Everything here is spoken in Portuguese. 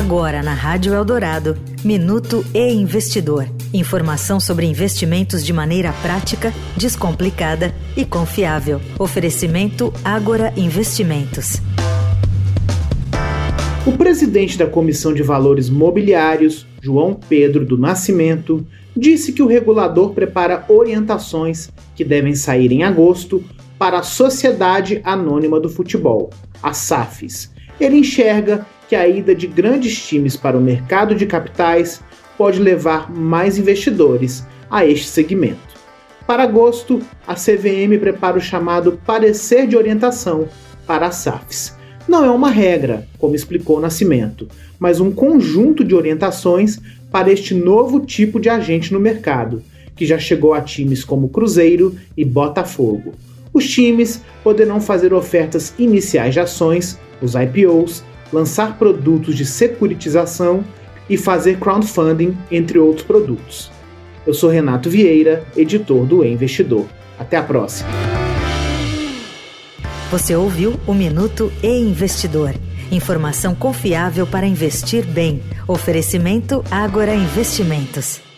Agora na Rádio Eldorado, Minuto e Investidor. Informação sobre investimentos de maneira prática, descomplicada e confiável. Oferecimento Agora Investimentos. O presidente da Comissão de Valores Mobiliários, João Pedro do Nascimento, disse que o regulador prepara orientações que devem sair em agosto para a Sociedade Anônima do Futebol, a SAFES. Ele enxerga que a ida de grandes times para o mercado de capitais pode levar mais investidores a este segmento. Para agosto, a CVM prepara o chamado Parecer de Orientação para a SAFs. Não é uma regra, como explicou o Nascimento, mas um conjunto de orientações para este novo tipo de agente no mercado, que já chegou a times como Cruzeiro e Botafogo. Os times poderão fazer ofertas iniciais de ações, os IPOs, lançar produtos de securitização e fazer crowdfunding, entre outros produtos. Eu sou Renato Vieira, editor do e Investidor. Até a próxima. Você ouviu o Minuto e Investidor. Informação confiável para investir bem. Oferecimento Agora Investimentos.